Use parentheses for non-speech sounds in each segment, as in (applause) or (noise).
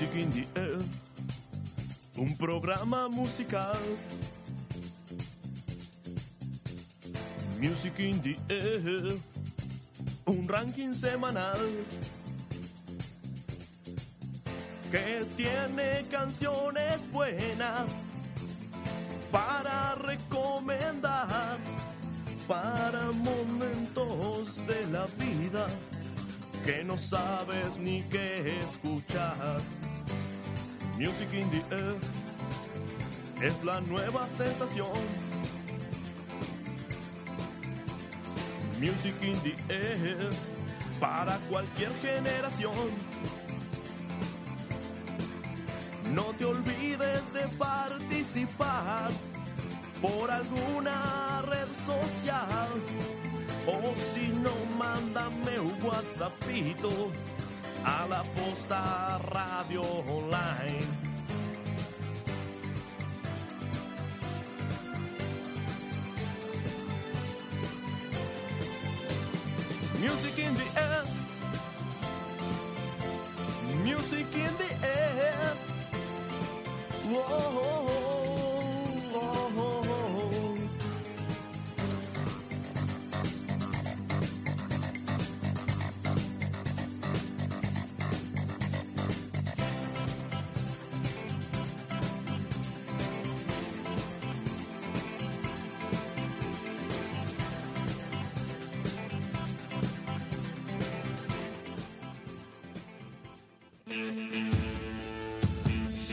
Music in the Air, un programa musical. Music in the Air, un ranking semanal que tiene canciones buenas para recomendar para momentos de la vida que no sabes ni qué escuchar. Music in the Air es la nueva sensación. Music in the Air para cualquier generación. No te olvides de participar por alguna red social. O si no, mándame un WhatsAppito a la posta radio online.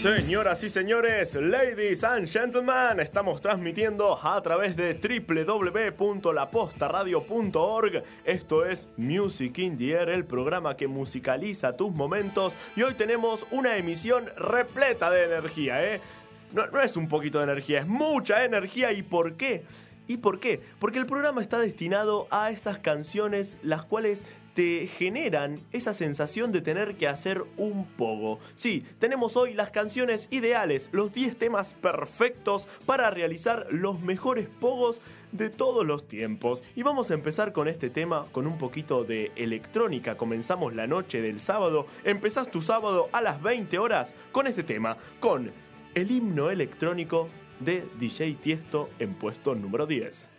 Señoras y señores, ladies and gentlemen, estamos transmitiendo a través de www.lapostaradio.org. Esto es Music in Air, el programa que musicaliza tus momentos. Y hoy tenemos una emisión repleta de energía, ¿eh? No, no es un poquito de energía, es mucha energía. ¿Y por qué? ¿Y por qué? Porque el programa está destinado a esas canciones las cuales te generan esa sensación de tener que hacer un pogo. Sí, tenemos hoy las canciones ideales, los 10 temas perfectos para realizar los mejores pogos de todos los tiempos. Y vamos a empezar con este tema con un poquito de electrónica. Comenzamos la noche del sábado, empezás tu sábado a las 20 horas con este tema, con el himno electrónico de DJ Tiesto en puesto número 10.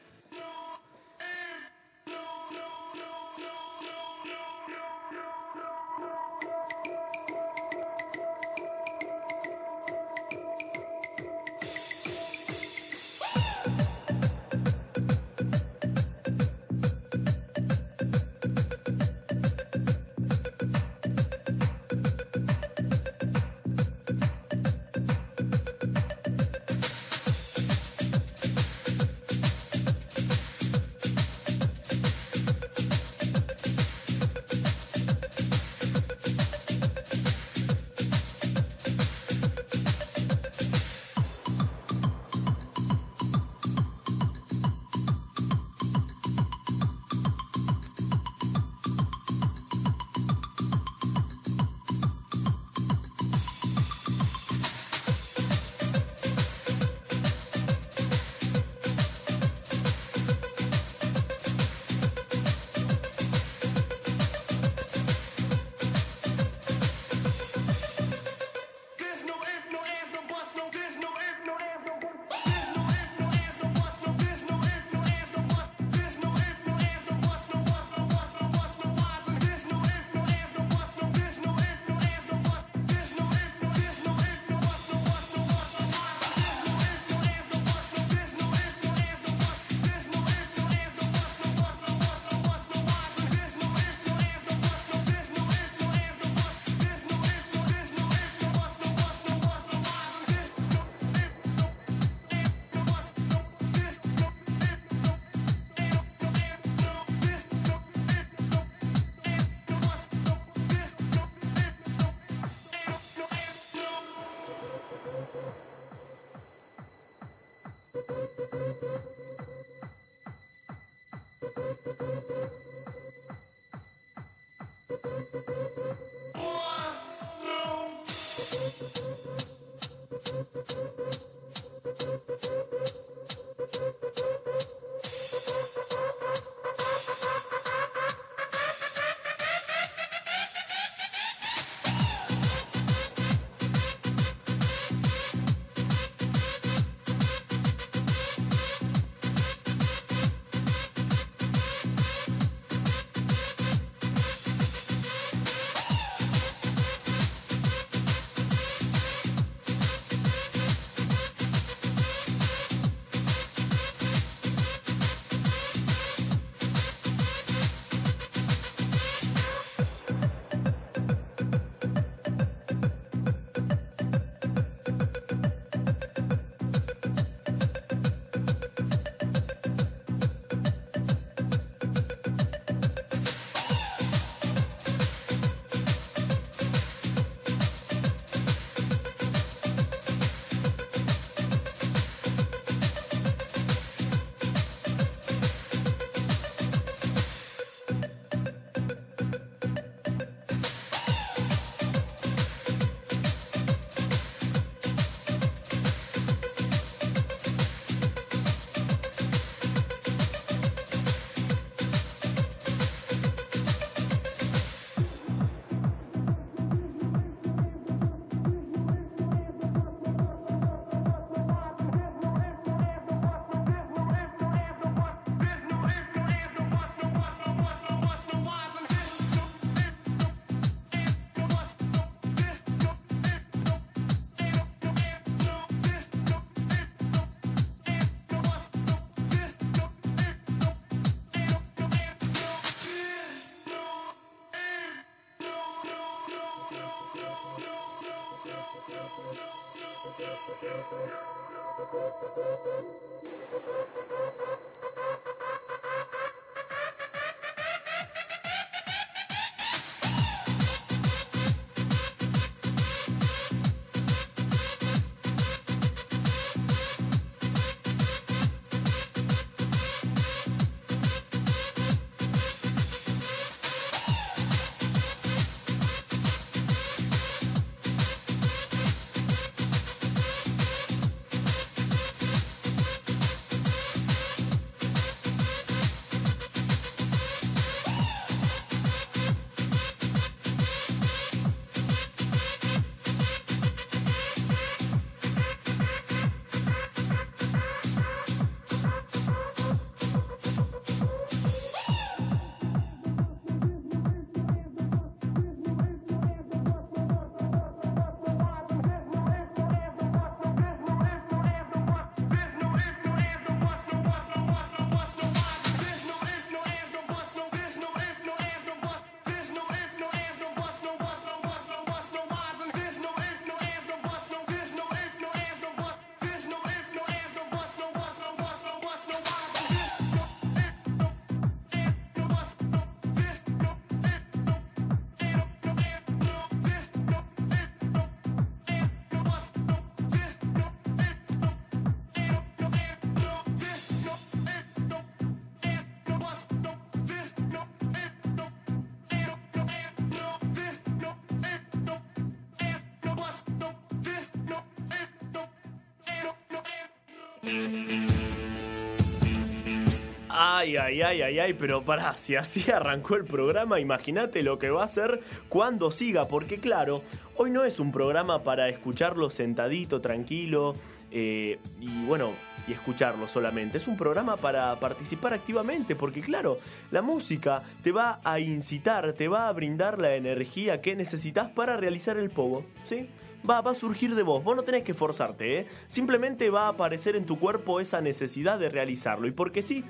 Ay, ay, ay, ay, ay, pero pará, (laughs) si así arrancó el programa, imagínate lo que va a ser cuando siga, porque claro, hoy no es un programa para escucharlo sentadito, tranquilo, eh, y bueno, y escucharlo solamente, es un programa para participar activamente, porque claro, la música te va a incitar, te va a brindar la energía que necesitas para realizar el pogo, ¿sí? Va, a surgir de vos. Vos no tenés que forzarte, ¿eh? Simplemente va a aparecer en tu cuerpo esa necesidad de realizarlo. Y porque sí,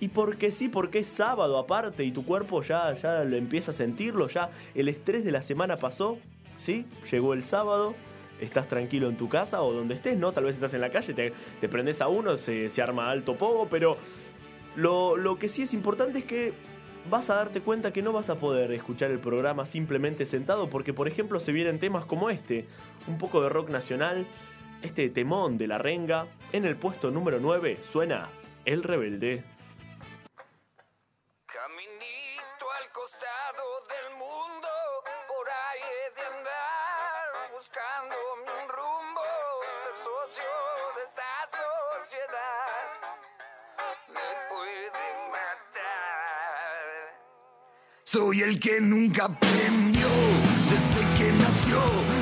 y porque sí, porque es sábado aparte y tu cuerpo ya, ya lo empieza a sentirlo, ya el estrés de la semana pasó, ¿sí? Llegó el sábado, estás tranquilo en tu casa o donde estés, ¿no? Tal vez estás en la calle, te, te prendes a uno, se, se arma alto poco, pero lo, lo que sí es importante es que vas a darte cuenta que no vas a poder escuchar el programa simplemente sentado porque por ejemplo se vienen temas como este, un poco de rock nacional, este temón de la renga, en el puesto número 9 suena El Rebelde. Soy el que nunca premió desde que nació.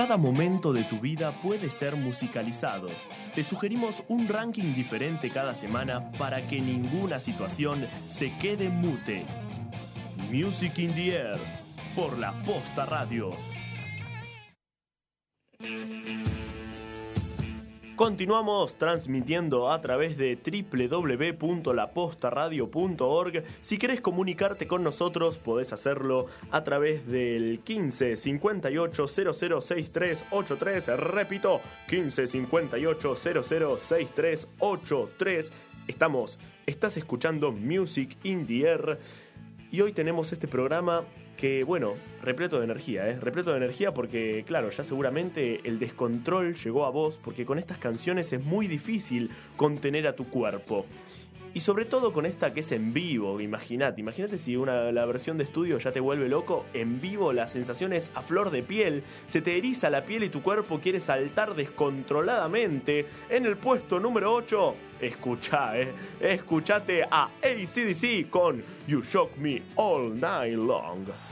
Cada momento de tu vida puede ser musicalizado. Te sugerimos un ranking diferente cada semana para que ninguna situación se quede mute. Music in the Air por la Posta Radio. Continuamos transmitiendo a través de www.lapostaradio.org. Si querés comunicarte con nosotros, podés hacerlo a través del 15 58 0063 83. Repito, 15 58 0063 83. Estamos, estás escuchando Music in the Air y hoy tenemos este programa que, bueno, repleto de energía, ¿eh? Repleto de energía porque, claro, ya seguramente el descontrol llegó a vos porque con estas canciones es muy difícil contener a tu cuerpo. Y sobre todo con esta que es en vivo, imagínate, imagínate si una, la versión de estudio ya te vuelve loco, en vivo la sensación es a flor de piel, se te eriza la piel y tu cuerpo quiere saltar descontroladamente. En el puesto número 8, escucha, eh, escuchate a ACDC con You Shock Me All Night Long.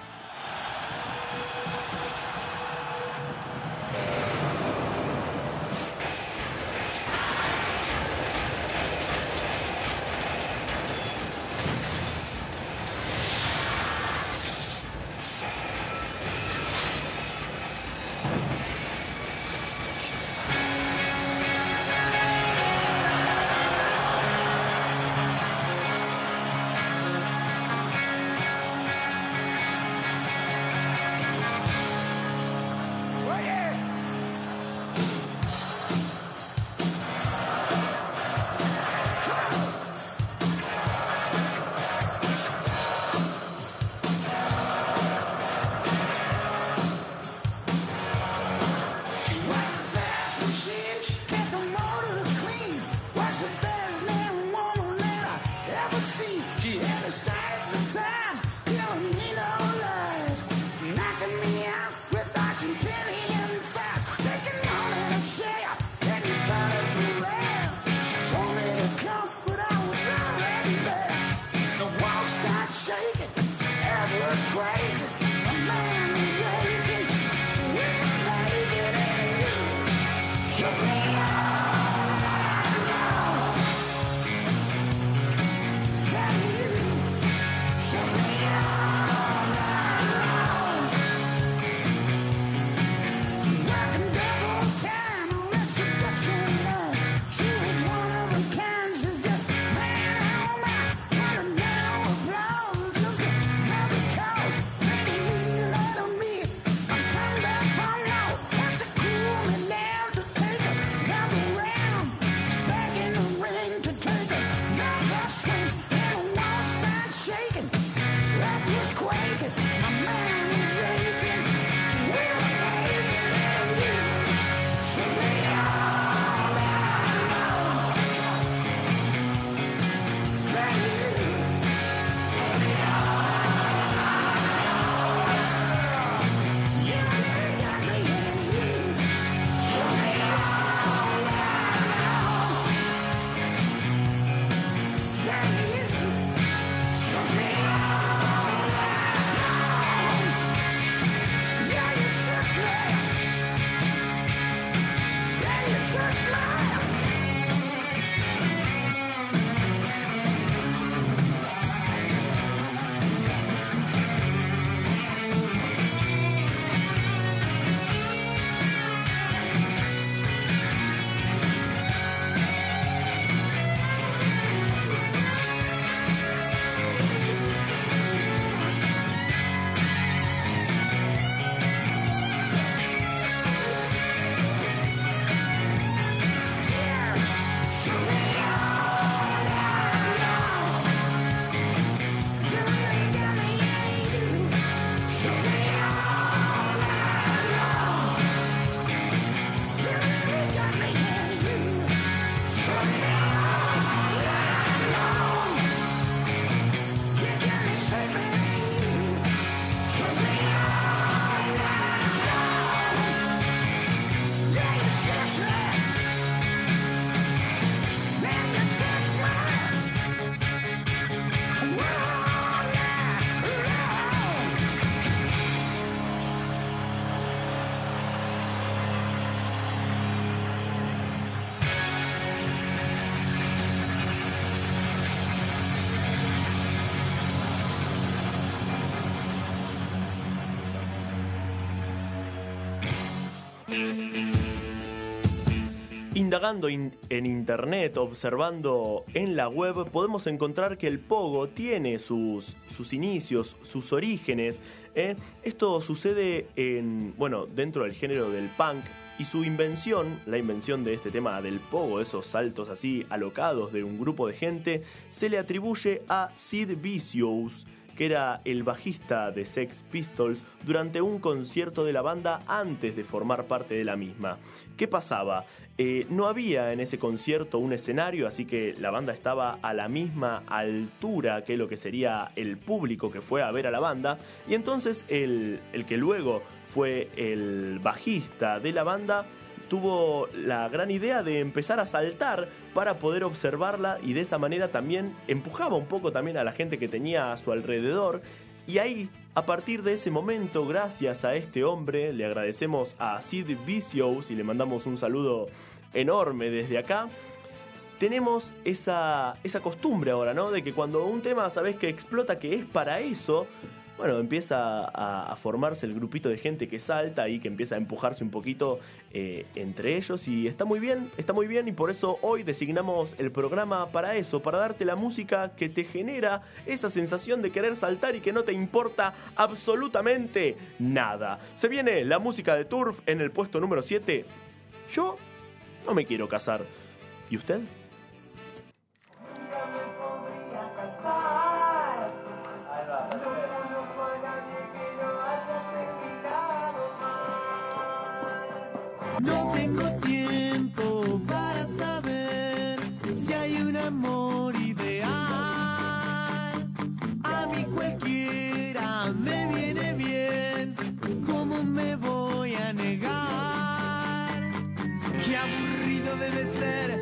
En internet, observando en la web, podemos encontrar que el pogo tiene sus, sus inicios, sus orígenes. ¿eh? Esto sucede en, bueno, dentro del género del punk y su invención, la invención de este tema del pogo, esos saltos así alocados de un grupo de gente, se le atribuye a Sid Vicious que era el bajista de Sex Pistols durante un concierto de la banda antes de formar parte de la misma. ¿Qué pasaba? Eh, no había en ese concierto un escenario, así que la banda estaba a la misma altura que lo que sería el público que fue a ver a la banda, y entonces el, el que luego fue el bajista de la banda tuvo la gran idea de empezar a saltar para poder observarla y de esa manera también empujaba un poco también a la gente que tenía a su alrededor. Y ahí, a partir de ese momento, gracias a este hombre, le agradecemos a Sid Vicious y le mandamos un saludo enorme desde acá. Tenemos esa, esa costumbre ahora, ¿no? De que cuando un tema sabes que explota, que es para eso, bueno, empieza a, formarse el grupito de gente que salta y que empieza a empujarse un poquito eh, entre ellos y está muy bien, está muy bien y por eso hoy designamos el programa para eso, para darte la música que te genera esa sensación de querer saltar y que no te importa absolutamente nada. Se viene la música de Turf en el puesto número 7. Yo no me quiero casar. ¿Y usted? No tengo tiempo para saber si hay un amor ideal. A mí cualquiera me viene bien. ¿Cómo me voy a negar? Qué aburrido debe ser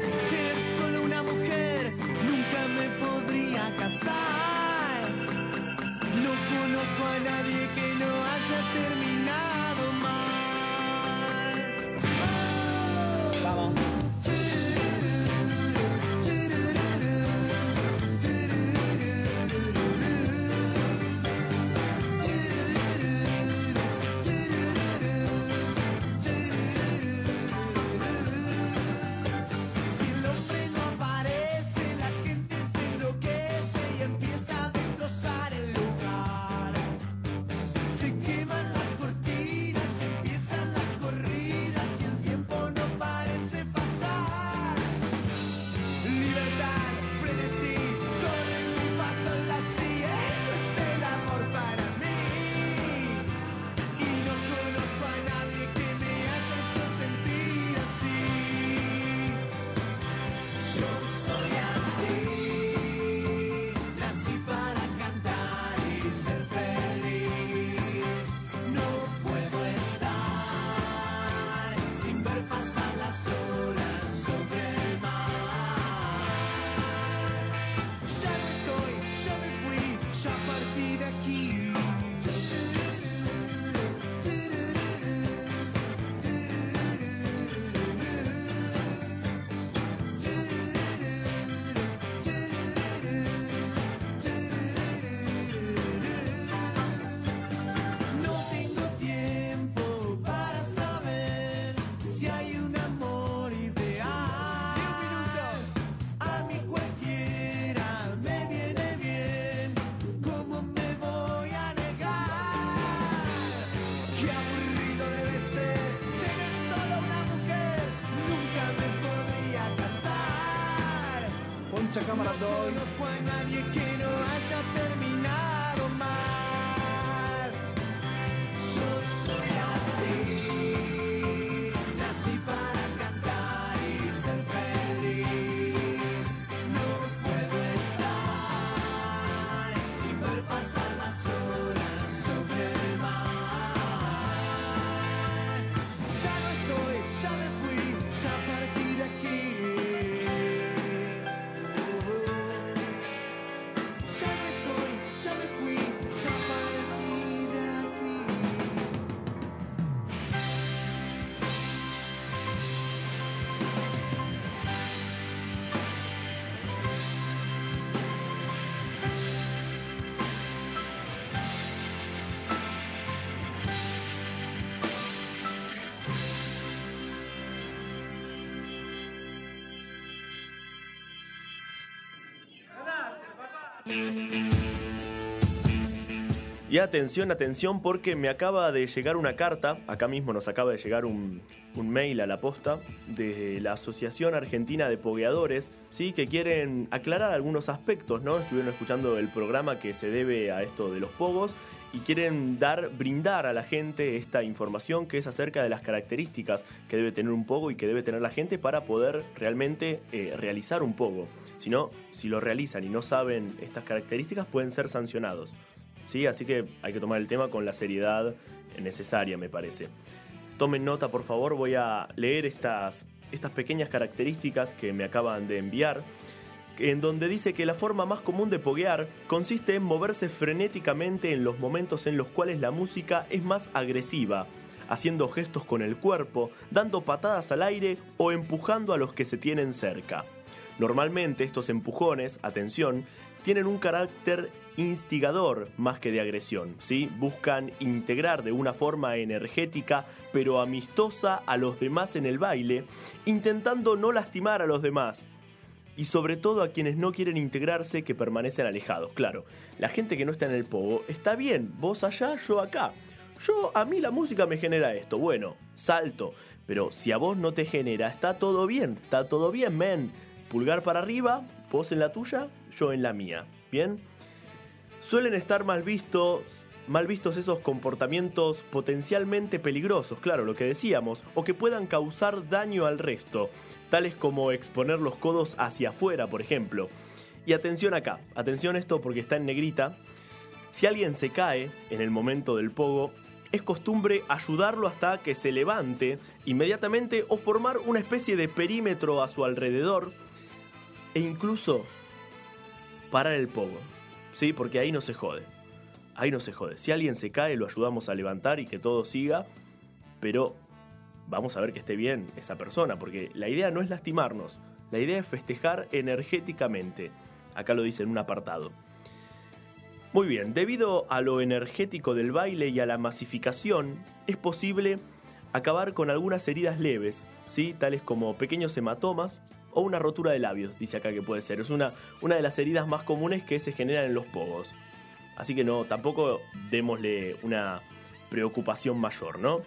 No 2. conozco a nadie que Y atención, atención, porque me acaba de llegar una carta, acá mismo nos acaba de llegar un, mail a la posta, de la Asociación Argentina de Pogueadores, ¿sí? que quieren aclarar algunos aspectos, ¿no? Estuvieron escuchando el programa que se debe a esto de los pogos y quieren dar, brindar a la gente esta información que es acerca de las características que debe tener un pogo y que debe tener la gente para poder realmente eh, realizar un pogo. Si no, si lo realizan y no saben estas características, pueden ser sancionados. ¿Sí? Así que hay que tomar el tema con la seriedad necesaria, me parece. Tomen nota, por favor, voy a leer estas, estas pequeñas características que me acaban de enviar en donde dice que la forma más común de poguear consiste en moverse frenéticamente en los momentos en los cuales la música es más agresiva, haciendo gestos con el cuerpo, dando patadas al aire o empujando a los que se tienen cerca. Normalmente estos empujones, atención, tienen un carácter instigador más que de agresión, ¿sí? Buscan integrar de una forma energética pero amistosa a los demás en el baile, intentando no lastimar a los demás, y sobre todo a quienes no quieren integrarse que permanecen alejados. Claro, la gente que no está en el pogo está bien, vos allá, yo acá. Yo, a mí la música me genera esto, bueno, salto, pero si a vos no te genera, está todo bien, está todo bien, men. Pulgar para arriba, vos en la tuya, yo en la mía, ¿bien? Suelen estar mal vistos, mal vistos esos comportamientos potencialmente peligrosos, claro, lo que decíamos, o que puedan causar daño al resto tales como exponer los codos hacia afuera, por ejemplo. Y atención acá, atención esto porque está en negrita. Si alguien se cae en el momento del pogo, es costumbre ayudarlo hasta que se levante inmediatamente o formar una especie de perímetro a su alrededor e incluso parar el pogo. Sí, porque ahí no se jode. Ahí no se jode. Si alguien se cae, lo ayudamos a levantar y que todo siga, pero vamos a ver que esté bien esa persona, porque la idea no es lastimarnos, la idea es festejar energéticamente. Acá lo dice en un apartado. Muy bien, debido a lo energético del baile y a la masificación, es posible acabar con algunas heridas leves, ¿sí? tales como pequeños hematomas o una rotura de labios, dice acá que puede ser. Es una, una de las heridas más comunes que se generan en los pogos. Así que no, tampoco démosle una preocupación mayor, ¿no?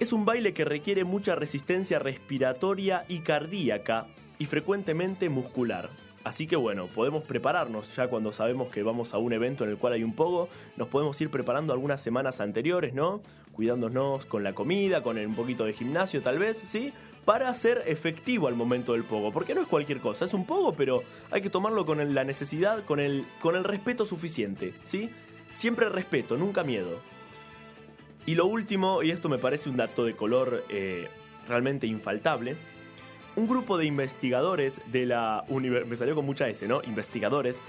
Es un baile que requiere mucha resistencia respiratoria y cardíaca y frecuentemente muscular. Así que bueno, podemos prepararnos ya cuando sabemos que vamos a un evento en el cual hay un pogo, nos podemos ir preparando algunas semanas anteriores, ¿no? Cuidándonos con la comida, con un poquito de gimnasio tal vez, ¿sí? Para ser efectivo al momento del pogo, porque no es cualquier cosa, es un pogo, pero hay que tomarlo con la necesidad, con el, con el respeto suficiente, ¿sí? Siempre respeto, nunca miedo. Y lo último, y esto me parece un dato de color eh, realmente infaltable, un grupo de investigadores de la universidad, me salió con mucha S, ¿no? Investigadores,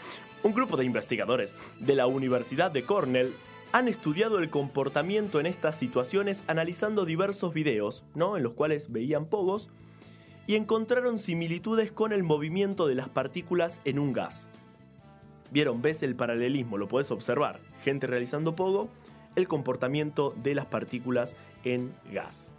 un grupo de investigadores de la Universidad de Cornell han estudiado el comportamiento en estas situaciones analizando diversos videos, ¿no? En los cuales veían pogos y encontraron similitudes con el movimiento de las partículas en un gas. Vieron, ves el paralelismo, lo puedes observar. Gente realizando pogo el comportamiento de las partículas en gas.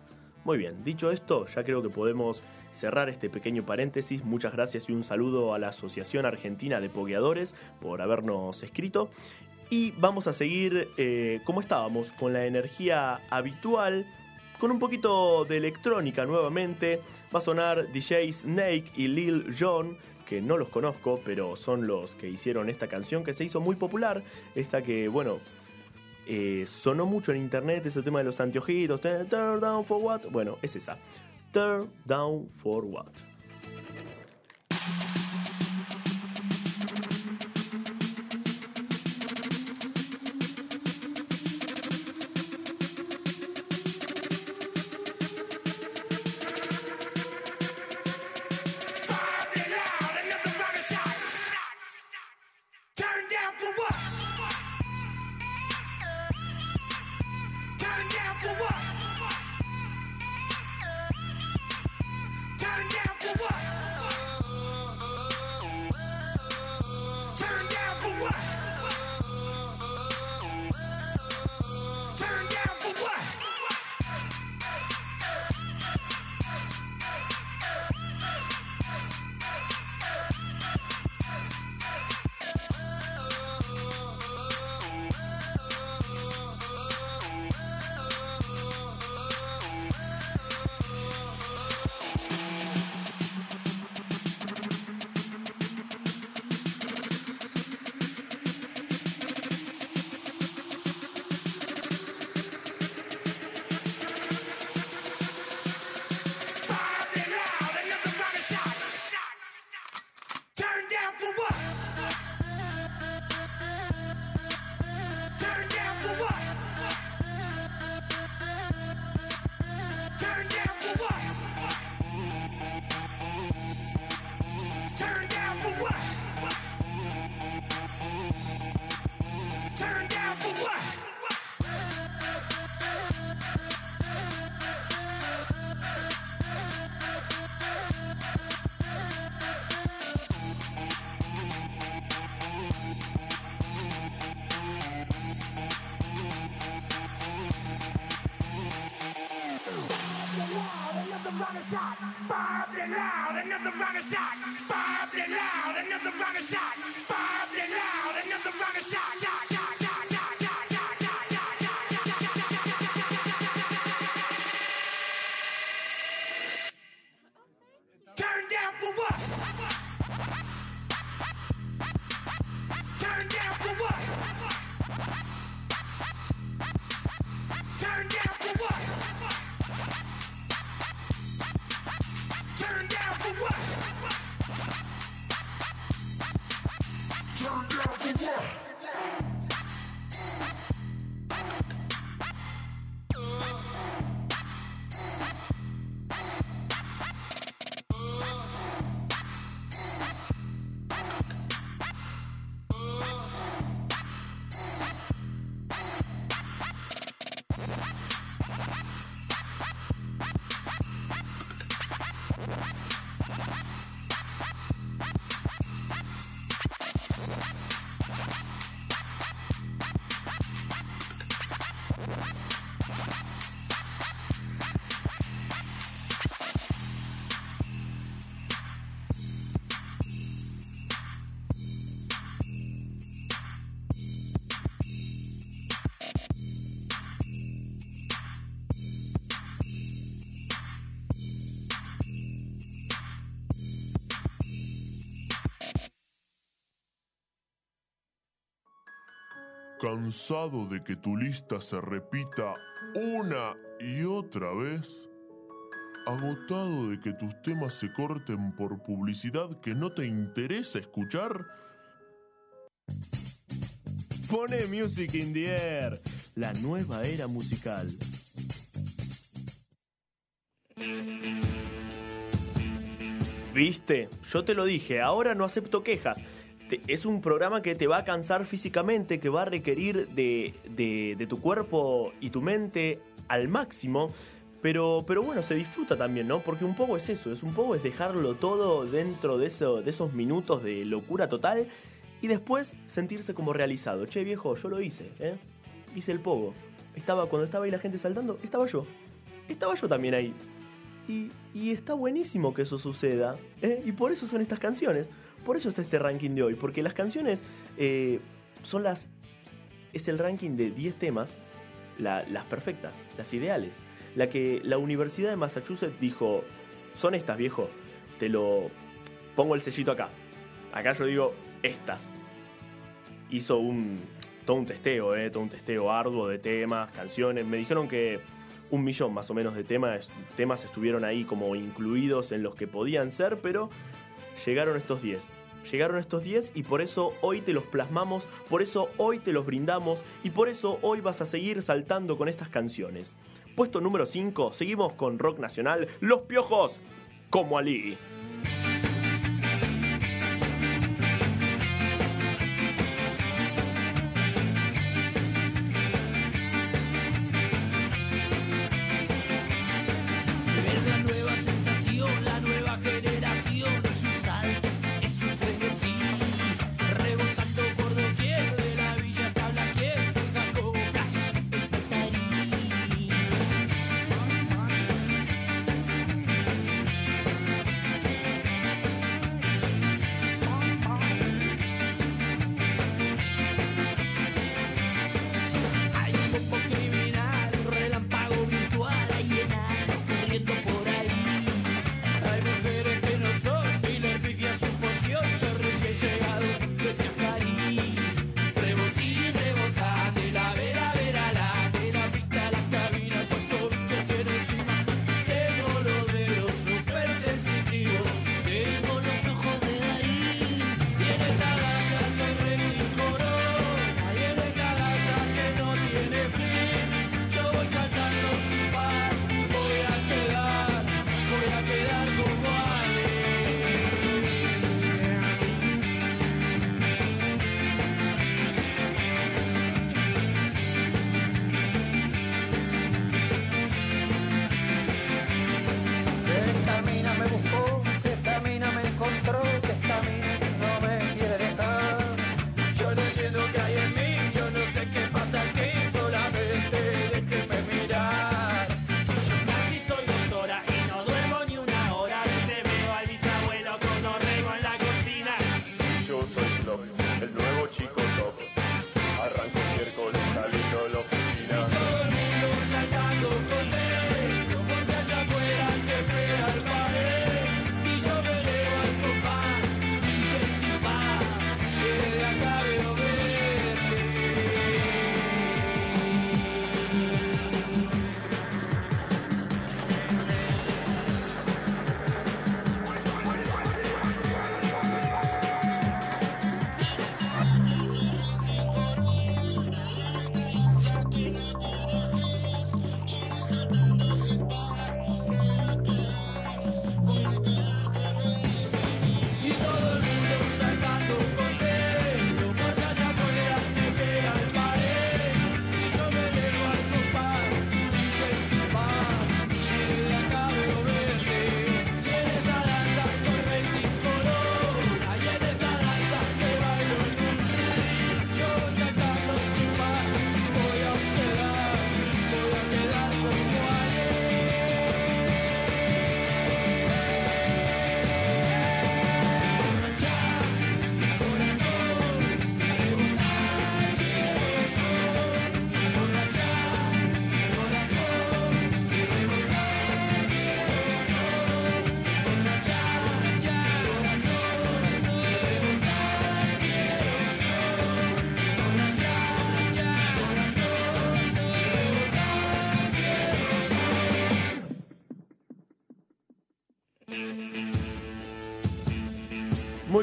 Muy bien, dicho esto, ya creo que podemos cerrar este pequeño paréntesis. Muchas gracias y un saludo a la Asociación Argentina de Pogueadores por habernos escrito. Y vamos a seguir eh, como estábamos, con la energía habitual, con un poquito de electrónica nuevamente. Va a sonar DJ Snake y Lil Jon, que no los conozco, pero son los que hicieron esta canción que se hizo muy popular. Esta que, bueno, eh, sonó mucho en internet ese tema de los anteojitos. Turn down for what? Bueno, es esa. Turn down for what. Bob loud, another rocket shot. Bob loud, another rocket shot. ¿Cansado de que tu lista se repita una y otra vez? ¿Agotado de que tus temas se corten por publicidad que no te interesa escuchar? Pone Music in the Air, la nueva era musical. ¿Viste? Yo te lo dije, ahora no acepto quejas. Es un programa que te va a cansar físicamente, que va a requerir de, de- de tu cuerpo y tu mente al máximo. Pero, pero bueno, se disfruta también, ¿no? Porque un poco es eso, es un poco es dejarlo todo dentro de, de esos minutos de locura total y después sentirse como realizado. Che, viejo, yo lo hice, ¿eh? Hice el pogo. Estaba, cuando estaba ahí la gente saltando, estaba yo. Estaba yo también ahí. Y, y está buenísimo que eso suceda. ¿eh? Y por eso son estas canciones. Por eso está este ranking de hoy. Porque las canciones eh, son las. Es el ranking de 10 temas. la- las perfectas, las ideales. La que la Universidad de Massachusetts dijo. Son estas, viejo. Te lo. Pongo el sellito acá. Acá yo digo estas. Hizo un. Todo un testeo, ¿eh? Todo un testeo arduo de temas, canciones. Me dijeron que un millón más o menos de temas, temas estuvieron ahí como incluidos en los que podían ser, pero llegaron estos 10. Llegaron estos 10 y por eso hoy te los plasmamos, por eso hoy te los brindamos y por eso hoy vas a seguir saltando con estas canciones. Puesto número 5, seguimos con rock nacional, Los Piojos, como Ali.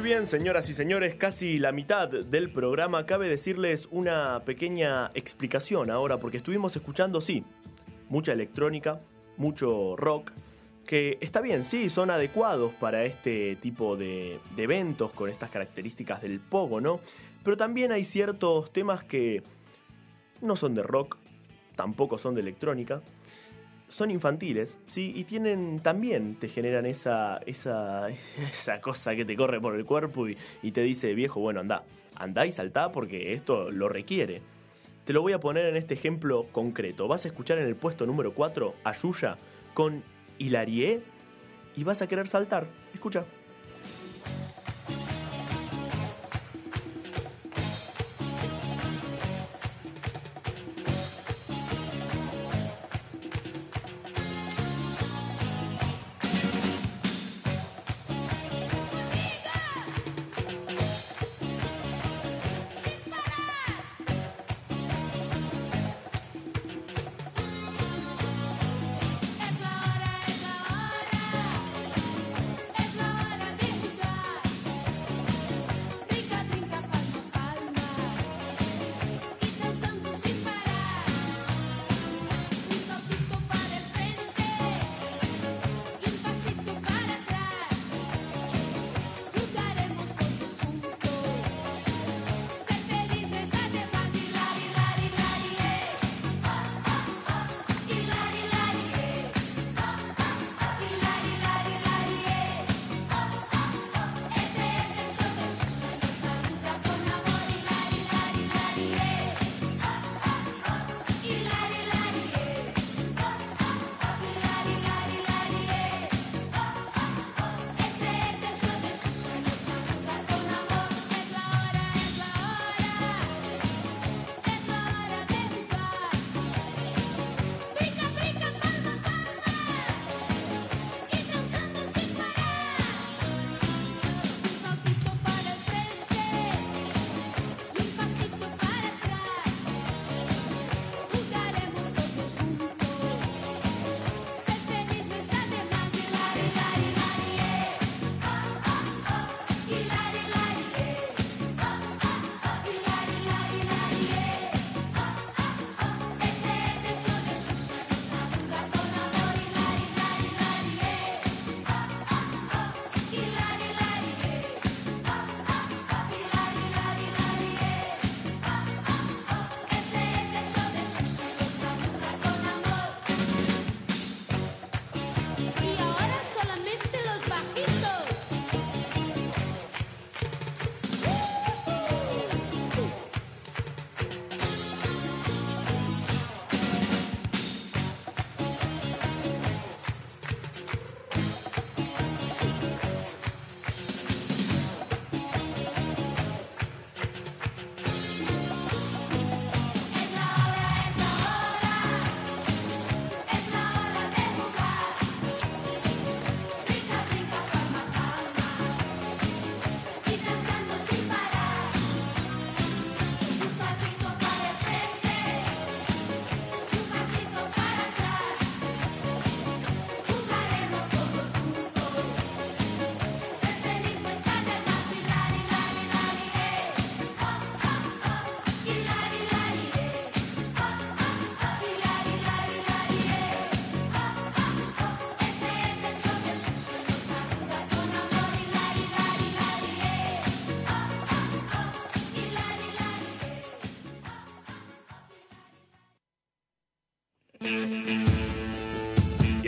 Bien, señoras y señores, casi la mitad del programa. Cabe decirles una pequeña explicación ahora, porque estuvimos escuchando, sí, mucha electrónica, mucho rock, que está bien, sí, son adecuados para este tipo de, de eventos con estas características del pogo, ¿no? Pero también hay ciertos temas que no son de rock, tampoco son de electrónica, son infantiles, ¿sí? Y tienen también, te generan esa, esa, (laughs) esa cosa que te corre por el cuerpo y, te dice, viejo, bueno, anda, anda y saltá porque esto lo requiere. Te lo voy a poner en este ejemplo concreto. Vas a escuchar en el puesto número 4 a Yuya con Hilarie y vas a querer saltar. Escucha.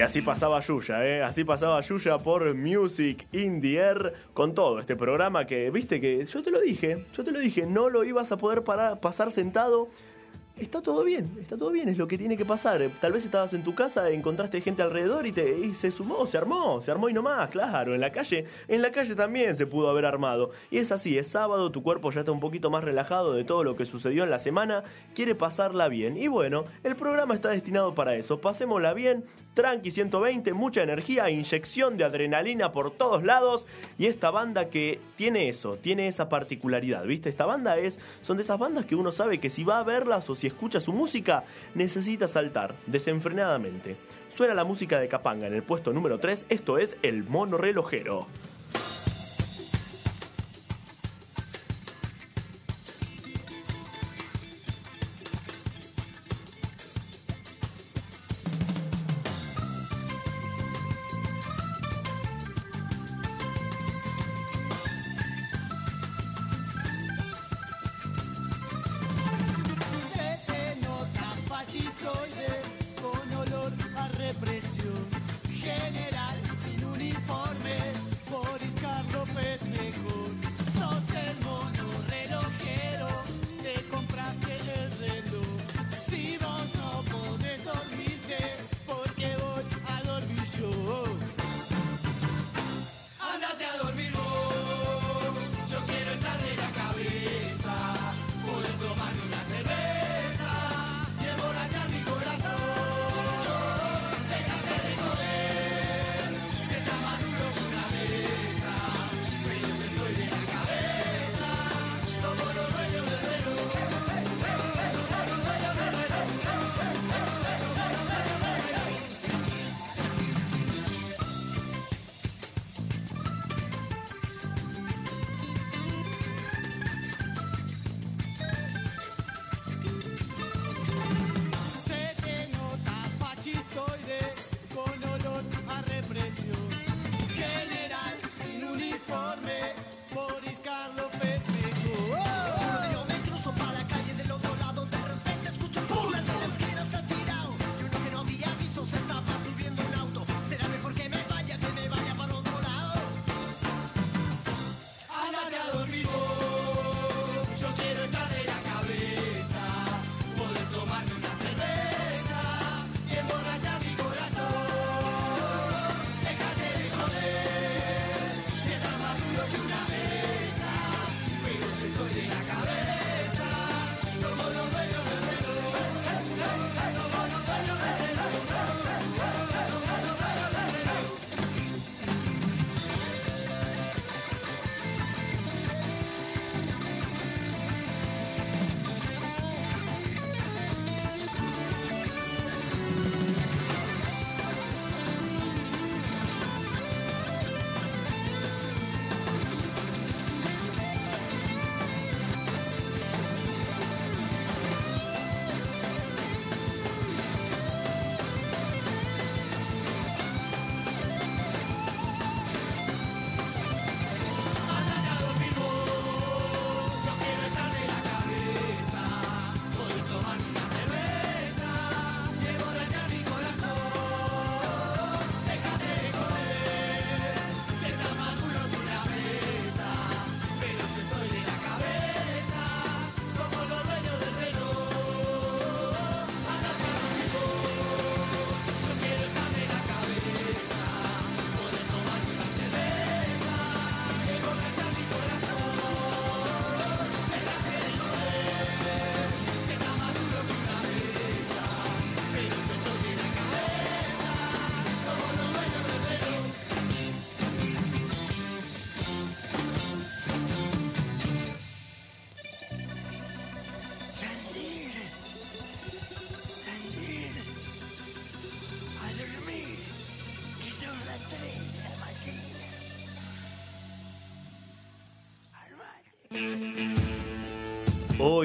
Así pasaba Yuya, ¿eh? Así pasaba Yuya por Music in the Air con todo este programa que, viste que yo te lo dije, yo te lo dije, no lo ibas a poder pasar sentado. Está todo bien, está todo bien, es lo que tiene que pasar. Tal vez estabas en tu casa, encontraste gente alrededor y, te, se sumó, se armó, se armó y no más, claro. En la calle, en la calle también se pudo haber armado. Y es así, es sábado, tu cuerpo ya está un poquito más relajado de todo lo que sucedió en la semana, quiere pasarla bien. Y bueno, el programa está destinado para eso. Pasémosla bien, tranqui 120, mucha energía, inyección de adrenalina por todos lados. Y esta banda que tiene eso, tiene esa particularidad, ¿viste? Esta banda es, son de esas bandas que uno sabe que si va a verlas o si escucha su música, necesita saltar desenfrenadamente. Suena la música de Capanga en el puesto número 3, esto es El Mono Relojero.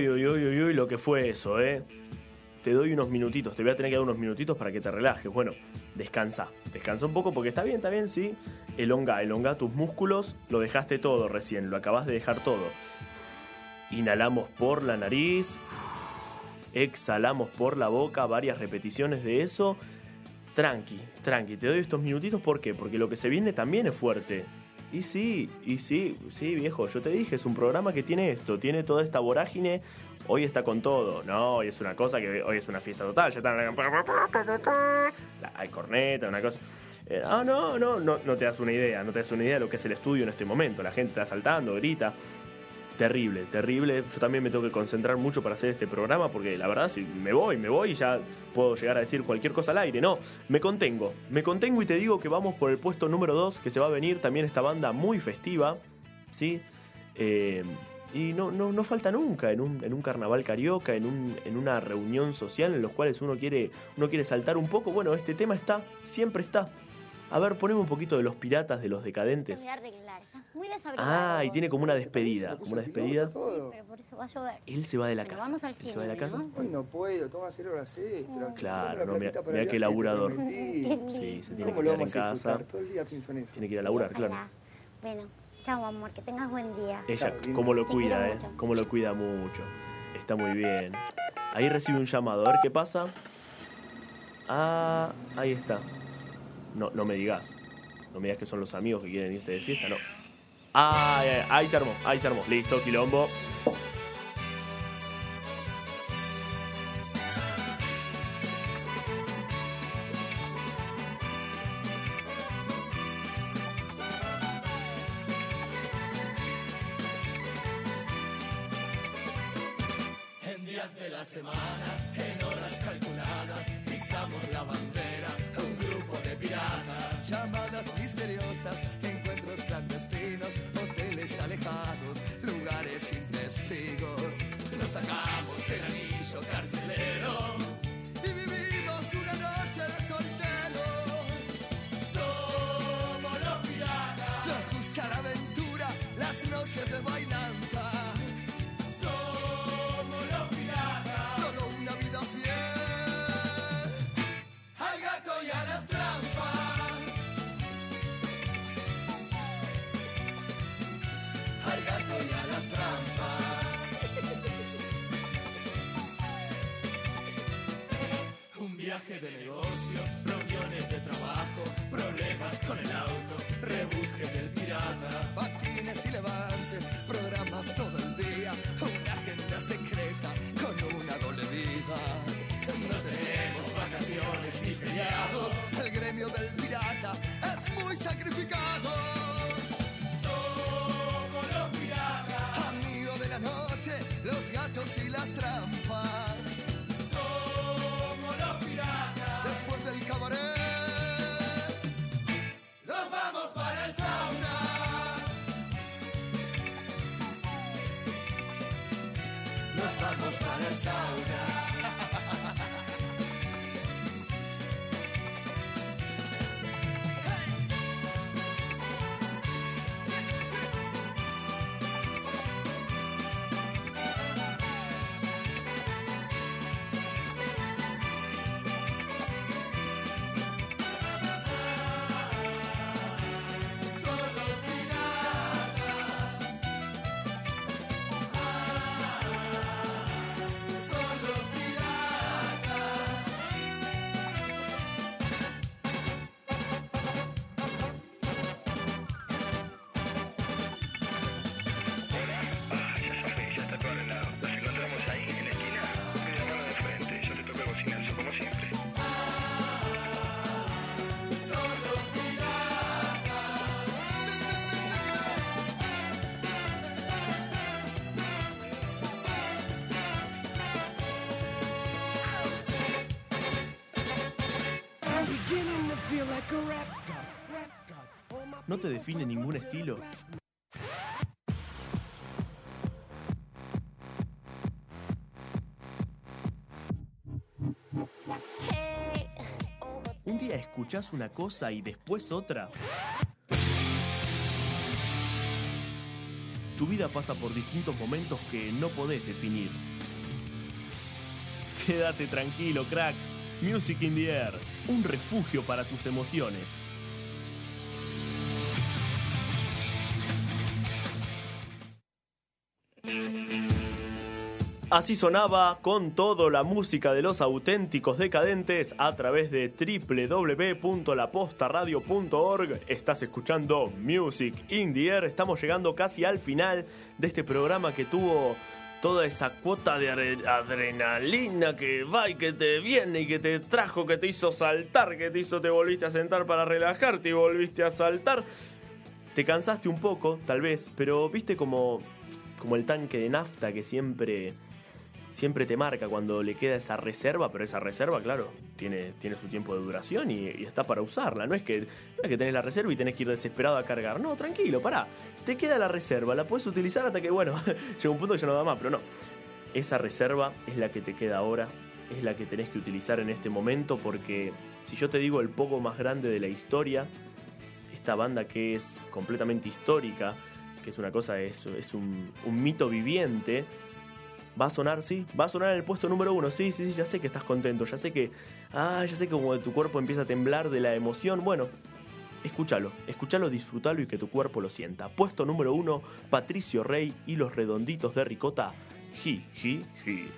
Uy, uy, uy, uy, uy, lo que fue eso, ¿eh? Te doy unos minutitos, te voy a tener que dar unos minutitos para que te relajes. Bueno, descansa, descansa un poco porque está bien, está bien, sí. Elonga, elonga tus músculos, lo dejaste todo recién, lo acabas de dejar todo. Inhalamos por la nariz, exhalamos por la boca, varias repeticiones de eso. Tranqui, tranqui, te doy estos minutitos, ¿por qué? Porque lo que se viene también es fuerte. Y sí, y sí, sí, viejo, yo te dije, es un programa que tiene esto, tiene toda esta vorágine, hoy está con todo, ¿no? Hoy es una cosa que hoy es una fiesta total, ya están... La- Hay corneta, una cosa... Eh, ah, no, no, no, no te das una idea, no te das una idea de lo que es el estudio en este momento, la gente está saltando, grita. Terrible, terrible. Yo también me tengo que concentrar mucho para hacer este programa porque la verdad, si me voy, me voy y ya puedo llegar a decir cualquier cosa al aire. No, me contengo. Me contengo y te digo que vamos por el puesto número 2, que se va a venir también esta banda muy festiva, ¿sí? Eh, y no, no, no falta nunca en un, en un carnaval carioca, en, un, en una reunión social en los cuales uno quiere, uno quiere saltar un poco. Bueno, este tema está, siempre está. A ver, ponemos un poquito de los piratas, de los decadentes. Voy a arreglar. Estás muy desabrigado. Ah, y tiene como una despedida. Como una despedida. Pero por eso va a llover. Él se va de la casa. vamos al Él cine, se va de la casa. ¿no? Hoy no puedo, que hacer horas extras. Claro, no, mirá el qué laburador. Sí, se tiene ¿Cómo que quedar en casa. disfrutar? Todo el día pienso en eso. Tiene que ir a laburar, claro. Bueno, chao amor, que tengas buen día. Ella, cómo lo cuida, ¿eh? Cómo lo cuida mucho. Está muy bien. Ahí recibe un llamado. A ver qué pasa. Ah, ahí está. No, no me digas. No me digas que son los amigos que quieren irse de fiesta, no. Ah, ahí, se armó, ahí se armó. Listo, quilombo. Sacrificado. Somos los piratas, amigos de la noche, los gatos y las trampas. Somos los piratas. Después del cabaret, nos vamos para el sauna. Nos vamos para el sauna. Te define ningún estilo? Un día escuchás una cosa y después otra. Tu vida pasa por distintos momentos que no podés definir. Quédate tranquilo, crack. Music in the Air, un refugio para tus emociones. Así sonaba con todo la música de los auténticos decadentes a través de www.lapostaradio.org. Estás escuchando Music in the Air. Estamos llegando casi al final de este programa que tuvo toda esa cuota de adre- adrenalina que va y que te viene y que te trajo, que te hizo saltar, que te hizo te volviste a sentar para relajarte y volviste a saltar. Te cansaste un poco, tal vez, pero viste como, como el tanque de nafta que siempre siempre te marca cuando le queda esa reserva, pero esa reserva, claro, tiene, tiene su tiempo de duración y, está para usarla. No es, que, es que tenés la reserva y tenés que ir desesperado a cargar. No, tranquilo, pará. Te queda la reserva, la puedes utilizar hasta que, bueno, (laughs) llega un punto que ya no da más, pero no. Esa reserva es la que te queda ahora, es la que tenés que utilizar en este momento, porque si yo te digo el poco más grande de la historia, esta banda que es completamente histórica, que es una cosa, es, es un mito viviente, va a sonar, sí, va a sonar en el puesto número uno, sí, sí, sí, ya sé que estás contento, ya sé que, ah, ya sé que como tu cuerpo empieza a temblar de la emoción, bueno, escúchalo, escúchalo, disfrútalo y que tu cuerpo lo sienta. Puesto número uno, Patricio Rey y los redonditos de ricota, ji, ji, ji.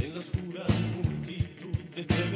en la oscura multitud de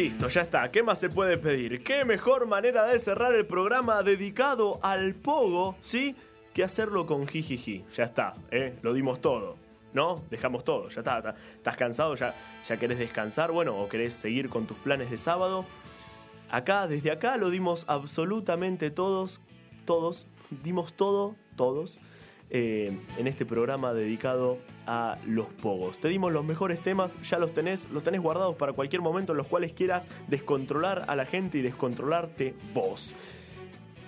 Listo, ya está. ¿Qué más se puede pedir? ¿Qué mejor manera de cerrar el programa dedicado al pogo, sí? Que hacerlo con jijiji. Ya está, ¿eh? Lo dimos todo. ¿No? Dejamos todo, ya está. está. ¿Estás cansado? ¿Ya, ¿Ya querés descansar? Bueno, o querés seguir con tus planes de sábado. Acá, desde acá, lo dimos absolutamente todos. Todos. Dimos todo, todos. Eh, en este programa dedicado a los pogos. Te dimos los mejores temas, ya los tenés, los tenés guardados para cualquier momento en los cuales quieras descontrolar a la gente y descontrolarte vos.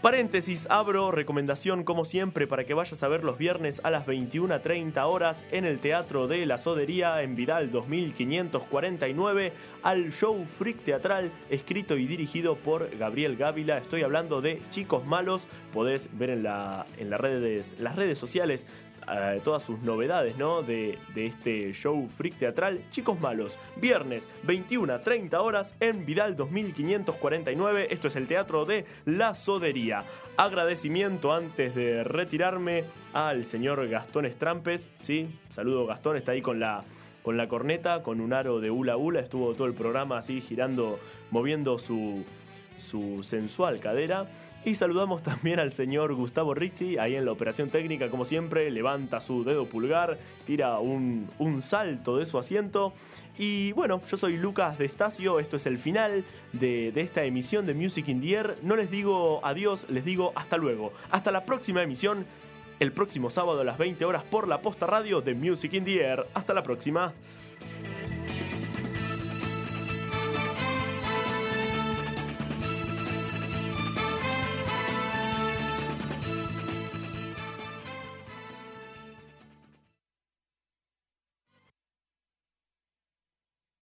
Paréntesis, abro recomendación como siempre para que vayas a ver los viernes a las 21.30 horas en el Teatro de la Sodería en Vidal 2549 al show Freak Teatral escrito y dirigido por Gabriel Gávila. Estoy hablando de Chicos Malos, podés ver en, la, en redes, las redes sociales eh, todas sus novedades ¿no? de, de este show freak teatral Chicos Malos, viernes 21 a 30 horas en Vidal 2549. Esto es el Teatro de la Sodería. Agradecimiento antes de retirarme al señor Gastón Estrampes. ¿sí? Saludo Gastón, está ahí con la, con la corneta, con un aro de hula hula. Estuvo todo el programa así girando, moviendo su, su sensual cadera. Y saludamos (laughs) también al señor Gustavo Ricci, ahí en la operación técnica, como siempre, levanta su dedo pulgar, tira un, un salto de su asiento. Y bueno, yo soy Lucas de Estacio, esto es el final de, de esta emisión de Music in the Air. No les digo adiós, les digo hasta luego. Hasta la próxima emisión, el próximo sábado a las 20 horas por la posta radio de Music in the Air. Hasta la próxima.